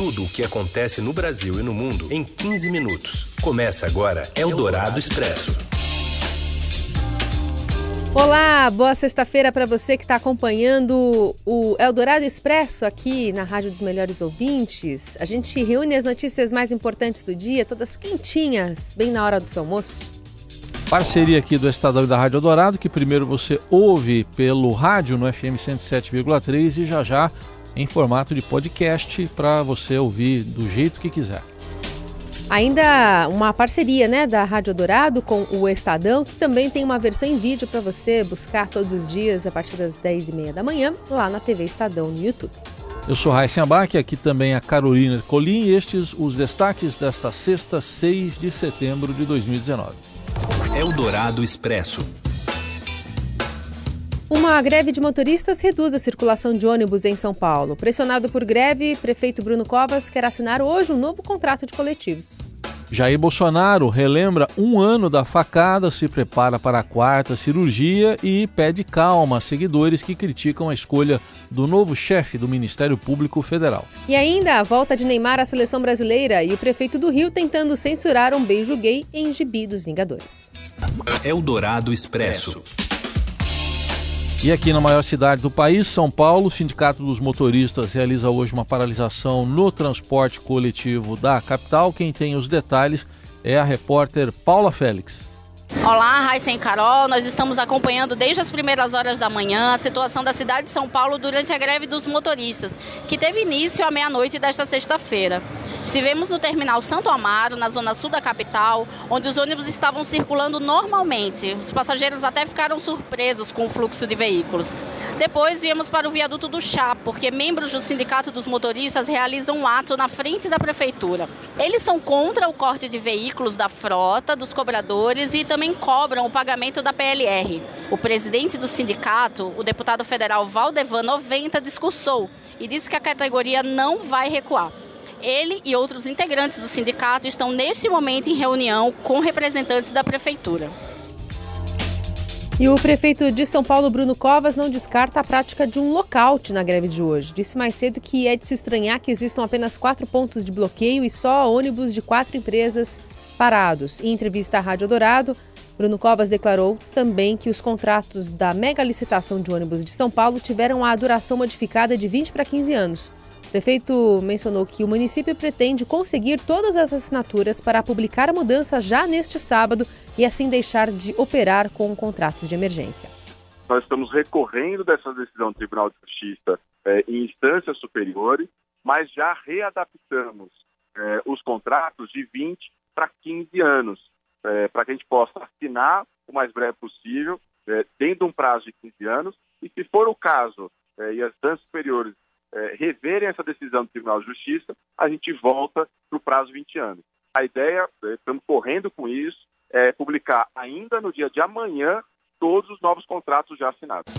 tudo o que acontece no Brasil e no mundo em 15 minutos. Começa agora Eldorado Expresso. Olá, boa sexta-feira para você que está acompanhando o Eldorado Expresso aqui na Rádio dos Melhores Ouvintes. A gente reúne as notícias mais importantes do dia, todas quentinhas, bem na hora do seu almoço. Parceria aqui do Estadão e da Rádio Eldorado, que primeiro você ouve pelo rádio no FM 107,3 e já já em formato de podcast para você ouvir do jeito que quiser. Ainda uma parceria né, da Rádio Dourado com o Estadão, que também tem uma versão em vídeo para você buscar todos os dias a partir das 10h30 da manhã, lá na TV Estadão no YouTube. Eu sou Raíssa Abac, aqui também a Carolina Colim e estes os destaques desta sexta, 6 de setembro de 2019. Eldorado Expresso. Uma greve de motoristas reduz a circulação de ônibus em São Paulo. Pressionado por greve, prefeito Bruno Covas quer assinar hoje um novo contrato de coletivos. Jair Bolsonaro relembra um ano da facada, se prepara para a quarta cirurgia e pede calma a seguidores que criticam a escolha do novo chefe do Ministério Público Federal. E ainda a volta de Neymar à seleção brasileira e o prefeito do Rio tentando censurar um beijo gay em Gibi dos Vingadores. Eldorado Expresso. E aqui na maior cidade do país, São Paulo, o Sindicato dos Motoristas realiza hoje uma paralisação no transporte coletivo da capital. Quem tem os detalhes é a repórter Paula Félix. Olá, Raíssa e Carol. Nós estamos acompanhando desde as primeiras horas da manhã a situação da cidade de São Paulo durante a greve dos motoristas, que teve início à meia-noite desta sexta-feira. Estivemos no terminal Santo Amaro, na zona sul da capital, onde os ônibus estavam circulando normalmente. Os passageiros até ficaram surpresos com o fluxo de veículos. Depois viemos para o viaduto do Chá, porque membros do Sindicato dos Motoristas realizam um ato na frente da prefeitura. Eles são contra o corte de veículos da frota, dos cobradores e também cobram o pagamento da PLR. O presidente do sindicato, o deputado federal Valdevan 90, discursou e disse que a categoria não vai recuar. Ele e outros integrantes do sindicato estão neste momento em reunião com representantes da prefeitura. E o prefeito de São Paulo, Bruno Covas, não descarta a prática de um lockout na greve de hoje. Disse mais cedo que é de se estranhar que existam apenas quatro pontos de bloqueio e só ônibus de quatro empresas parados. Em entrevista à Rádio Dourado, Bruno Covas declarou também que os contratos da mega licitação de ônibus de São Paulo tiveram a duração modificada de 20 para 15 anos. O prefeito mencionou que o município pretende conseguir todas as assinaturas para publicar a mudança já neste sábado e assim deixar de operar com contratos de emergência. Nós estamos recorrendo dessa decisão do Tribunal de Justiça é, em instâncias superiores, mas já readaptamos é, os contratos de 20 para 15 anos é, para que a gente possa assinar o mais breve possível, dentro de um prazo de 15 anos, e se for o caso e as instâncias superiores é, reverem essa decisão do Tribunal de Justiça, a gente volta para o prazo de 20 anos. A ideia, é, estamos correndo com isso, é publicar ainda no dia de amanhã todos os novos contratos já assinados.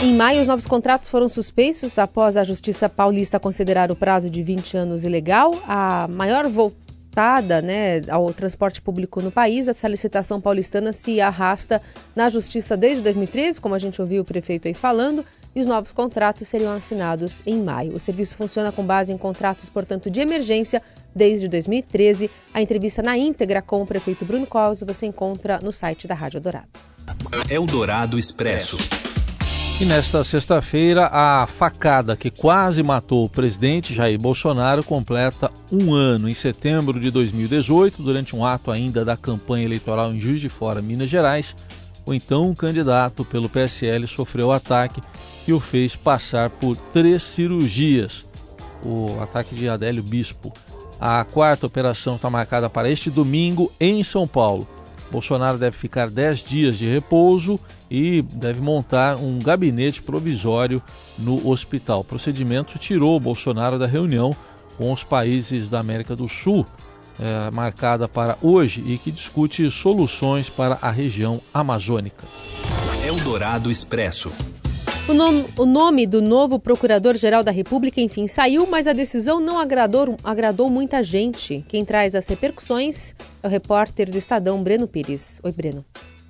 Em maio, os novos contratos foram suspensos após a Justiça Paulista considerar o prazo de 20 anos ilegal. A maior volta voltada né, ao transporte público no país. Essa licitação paulistana se arrasta na justiça desde 2013, como a gente ouviu o prefeito aí falando, e os novos contratos seriam assinados em maio. O serviço funciona com base em contratos, portanto, de emergência desde 2013. A entrevista na íntegra com o prefeito Bruno Covas você encontra no site da Rádio Dourado. Eldorado Expresso. E nesta sexta-feira, a facada que quase matou o presidente Jair Bolsonaro completa um ano. Em setembro de 2018, durante um ato ainda da campanha eleitoral em Juiz de Fora, Minas Gerais, o então candidato pelo PSL sofreu o ataque que o fez passar por três cirurgias. O ataque de Adélio Bispo. A quarta operação está marcada para este domingo em São Paulo. Bolsonaro deve ficar 10 dias de repouso e deve montar um gabinete provisório no hospital. O procedimento tirou Bolsonaro da reunião com os países da América do Sul, é, marcada para hoje e que discute soluções para a região amazônica. Eldorado Expresso. O nome, o nome, do novo Procurador-Geral da República, enfim, saiu, mas a decisão não agradou, agradou muita gente. Quem traz as repercussões é o repórter do Estadão, Breno Pires. Oi, Breno.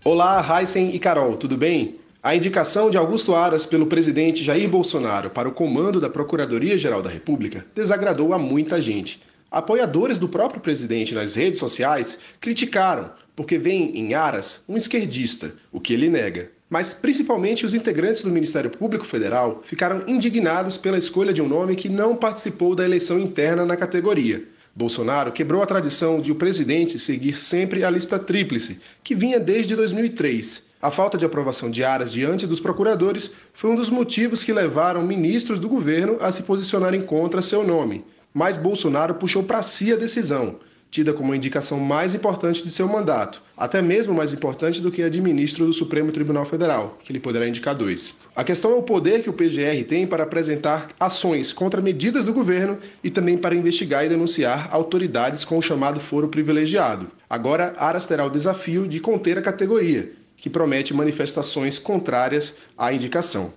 Olá, Heisen e Carol, tudo bem? A indicação de Augusto Aras pelo presidente Jair Bolsonaro para o comando da Procuradoria-Geral da República desagradou a muita gente. Apoiadores do próprio presidente nas redes sociais criticaram, porque veem em Aras um esquerdista, o que ele nega. Mas principalmente os integrantes do Ministério Público Federal ficaram indignados pela escolha de um nome que não participou da eleição interna na categoria. Bolsonaro quebrou a tradição de o presidente seguir sempre a lista tríplice, que vinha desde 2003. A falta de aprovação de Aras diante dos procuradores foi um dos motivos que levaram ministros do governo a se posicionarem contra seu nome mas Bolsonaro puxou para si a decisão, tida como a indicação mais importante de seu mandato, até mesmo mais importante do que a de ministro do Supremo Tribunal Federal, que ele poderá indicar dois. A questão é o poder que o PGR tem para apresentar ações contra medidas do governo e também para investigar e denunciar autoridades com o chamado foro privilegiado. Agora, Aras terá o desafio de conter a categoria, que promete manifestações contrárias à indicação.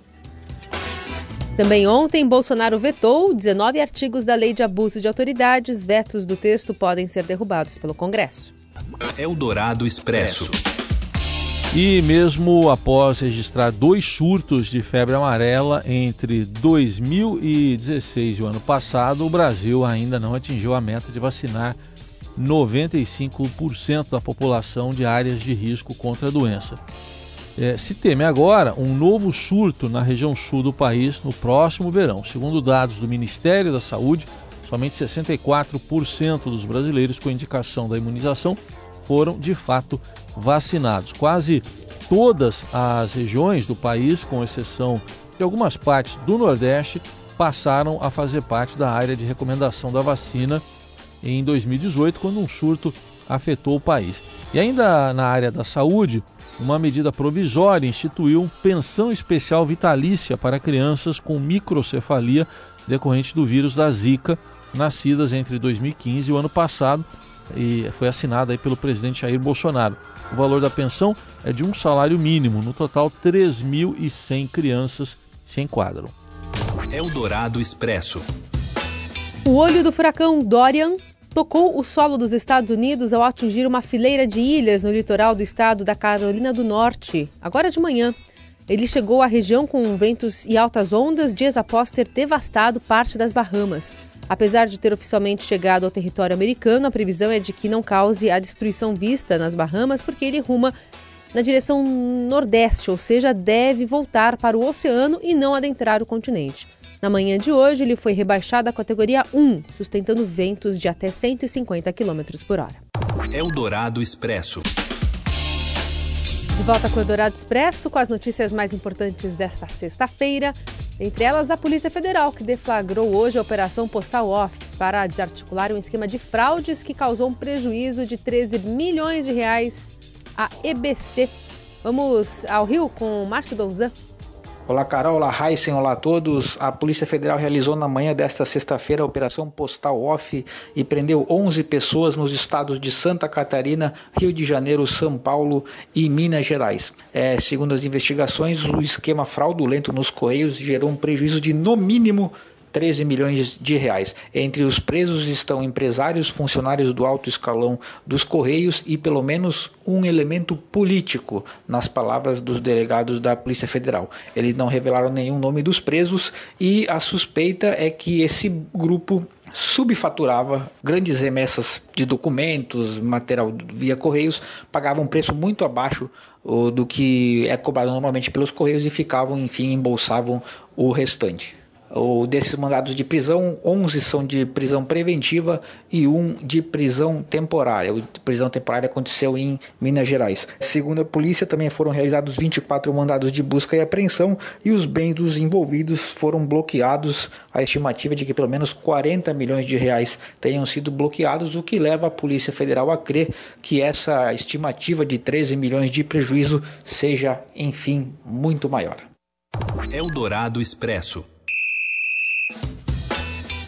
Também ontem, Bolsonaro vetou 19 artigos da Lei de Abuso de Autoridades. Vetos do texto podem ser derrubados pelo Congresso. Eldorado Expresso. E mesmo após registrar dois surtos de febre amarela entre 2016 e o ano passado, o Brasil ainda não atingiu a meta de vacinar 95% da população de áreas de risco contra a doença. É, se teme agora um novo surto na região sul do país no próximo verão. Segundo dados do Ministério da Saúde, somente 64% dos brasileiros com indicação da imunização foram de fato vacinados. Quase todas as regiões do país, com exceção de algumas partes do Nordeste, passaram a fazer parte da área de recomendação da vacina em 2018, quando um surto afetou o país. E ainda na área da saúde, uma medida provisória instituiu pensão especial vitalícia para crianças com microcefalia decorrente do vírus da Zika, nascidas entre 2015 e o ano passado, e foi assinada aí pelo presidente Jair Bolsonaro. O valor da pensão é de um salário mínimo. No total, 3.100 crianças se enquadram. Eldorado Expresso. O olho do furacão Dorian tocou o solo dos Estados Unidos ao atingir uma fileira de ilhas no litoral do estado da Carolina do Norte, agora de manhã. Ele chegou à região com ventos e altas ondas dias após ter devastado parte das Bahamas. Apesar de ter oficialmente chegado ao território americano, a previsão é de que não cause a destruição vista nas Bahamas, porque ele ruma na direção nordeste, ou seja, deve voltar para o oceano e não adentrar o continente. Na manhã de hoje, ele foi rebaixado à categoria 1, sustentando ventos de até 150 km por hora. Eldorado Expresso. De volta com o Eldorado Expresso, com as notícias mais importantes desta sexta-feira. Entre elas, a Polícia Federal, que deflagrou hoje a Operação Postal Off para desarticular um esquema de fraudes que causou um prejuízo de 13 milhões de reais à EBC. Vamos ao Rio com Márcio Donzan. Olá, Carol. Olá, Heisen. Olá a todos. A Polícia Federal realizou na manhã desta sexta-feira a Operação Postal Off e prendeu 11 pessoas nos estados de Santa Catarina, Rio de Janeiro, São Paulo e Minas Gerais. É, segundo as investigações, o esquema fraudulento nos Correios gerou um prejuízo de, no mínimo, 13 milhões de reais. Entre os presos estão empresários, funcionários do alto escalão dos Correios e pelo menos um elemento político, nas palavras dos delegados da Polícia Federal. Eles não revelaram nenhum nome dos presos e a suspeita é que esse grupo subfaturava grandes remessas de documentos, material via correios, pagavam um preço muito abaixo do que é cobrado normalmente pelos correios e ficavam, enfim, embolsavam o restante. O desses mandados de prisão, 11 são de prisão preventiva e um de prisão temporária. A prisão temporária aconteceu em Minas Gerais. Segundo a polícia, também foram realizados 24 mandados de busca e apreensão e os bens dos envolvidos foram bloqueados. A estimativa é de que pelo menos 40 milhões de reais tenham sido bloqueados, o que leva a Polícia Federal a crer que essa estimativa de 13 milhões de prejuízo seja, enfim, muito maior. Eldorado Expresso.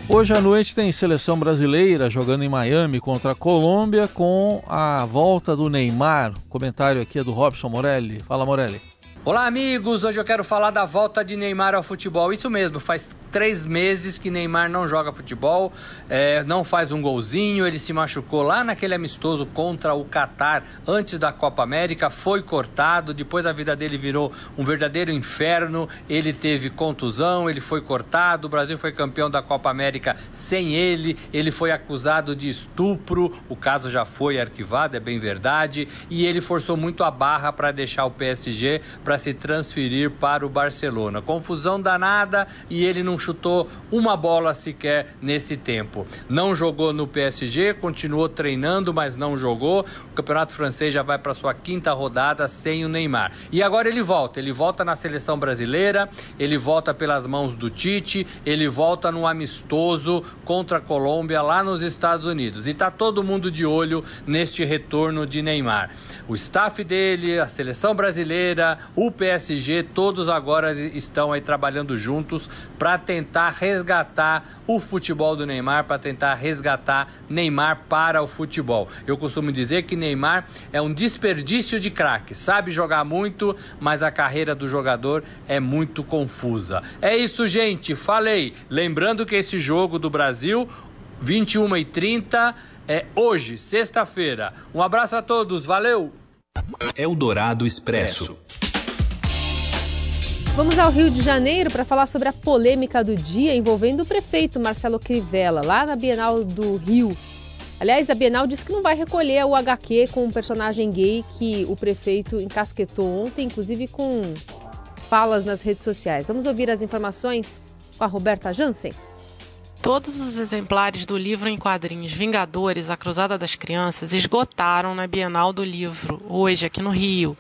Hoje à noite tem seleção brasileira jogando em Miami contra a Colômbia com a volta do Neymar. O comentário aqui é do Robson Morelli. Fala, Morelli. Olá, amigos. Hoje eu quero falar da volta de Neymar ao futebol. Isso mesmo, faz três meses que Neymar não joga futebol, é, não faz um golzinho. Ele se machucou lá naquele amistoso contra o Catar antes da Copa América, foi cortado. Depois a vida dele virou um verdadeiro inferno. Ele teve contusão, ele foi cortado. O Brasil foi campeão da Copa América sem ele. Ele foi acusado de estupro. O caso já foi arquivado, é bem verdade. E ele forçou muito a barra para deixar o PSG para se transferir para o Barcelona. Confusão danada e ele não chutou uma bola sequer nesse tempo. Não jogou no PSG, continuou treinando, mas não jogou. O Campeonato Francês já vai para sua quinta rodada sem o Neymar. E agora ele volta, ele volta na seleção brasileira, ele volta pelas mãos do Tite, ele volta no amistoso contra a Colômbia lá nos Estados Unidos. E tá todo mundo de olho neste retorno de Neymar. O staff dele, a seleção brasileira, o PSG, todos agora estão aí trabalhando juntos para tentar resgatar o futebol do Neymar, para tentar resgatar Neymar para o futebol. Eu costumo dizer que Neymar é um desperdício de craque, sabe jogar muito, mas a carreira do jogador é muito confusa. É isso, gente, falei. Lembrando que esse jogo do Brasil, 21 e 30 é hoje, sexta-feira. Um abraço a todos, valeu! Eldorado Expresso. Vamos ao Rio de Janeiro para falar sobre a polêmica do dia envolvendo o prefeito Marcelo Crivella, lá na Bienal do Rio. Aliás, a Bienal disse que não vai recolher o HQ com um personagem gay que o prefeito encasquetou ontem, inclusive com falas nas redes sociais. Vamos ouvir as informações com a Roberta Jansen. Todos os exemplares do livro em quadrinhos Vingadores, A Cruzada das Crianças, esgotaram na Bienal do Livro, hoje, aqui no Rio.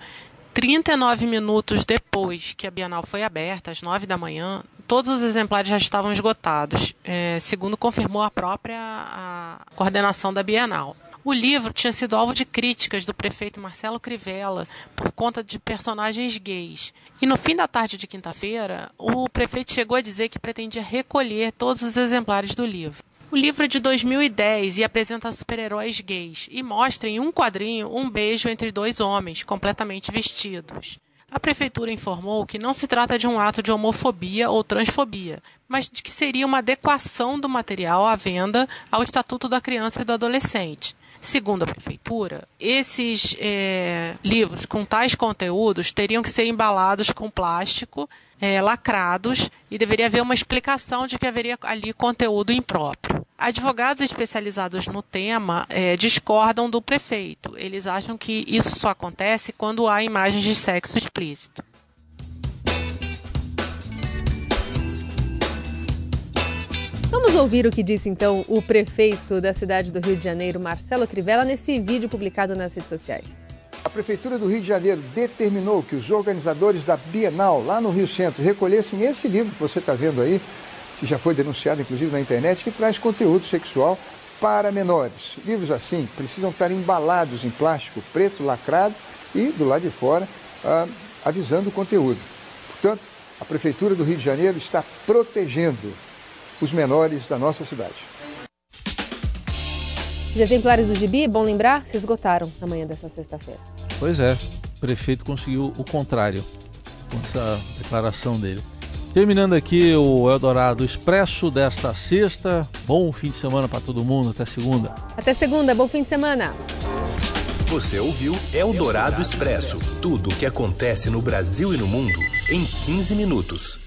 39 minutos depois que a Bienal foi aberta, às 9 da manhã, todos os exemplares já estavam esgotados, é, segundo confirmou a própria a coordenação da Bienal. O livro tinha sido alvo de críticas do prefeito Marcelo Crivella por conta de personagens gays. E no fim da tarde de quinta-feira, o prefeito chegou a dizer que pretendia recolher todos os exemplares do livro. O livro é de 2010 e apresenta super-heróis gays e mostra em um quadrinho um beijo entre dois homens completamente vestidos. A prefeitura informou que não se trata de um ato de homofobia ou transfobia, mas de que seria uma adequação do material à venda ao Estatuto da Criança e do Adolescente. Segundo a prefeitura, esses é, livros com tais conteúdos teriam que ser embalados com plástico, é, lacrados, e deveria haver uma explicação de que haveria ali conteúdo impróprio. Advogados especializados no tema é, discordam do prefeito. Eles acham que isso só acontece quando há imagens de sexo explícito. Vamos ouvir o que disse então o prefeito da cidade do Rio de Janeiro, Marcelo Crivella, nesse vídeo publicado nas redes sociais. A Prefeitura do Rio de Janeiro determinou que os organizadores da Bienal, lá no Rio Centro, recolhessem esse livro que você está vendo aí, que já foi denunciado inclusive na internet, que traz conteúdo sexual para menores. Livros assim precisam estar embalados em plástico preto lacrado e, do lado de fora, ah, avisando o conteúdo. Portanto, a Prefeitura do Rio de Janeiro está protegendo os menores da nossa cidade. Os exemplares do Gibi, bom lembrar, se esgotaram na manhã dessa sexta-feira. Pois é, o prefeito conseguiu o contrário com essa declaração dele. Terminando aqui o Eldorado Expresso desta sexta. Bom fim de semana para todo mundo. Até segunda. Até segunda. Bom fim de semana. Você ouviu Eldorado Expresso tudo o que acontece no Brasil e no mundo em 15 minutos.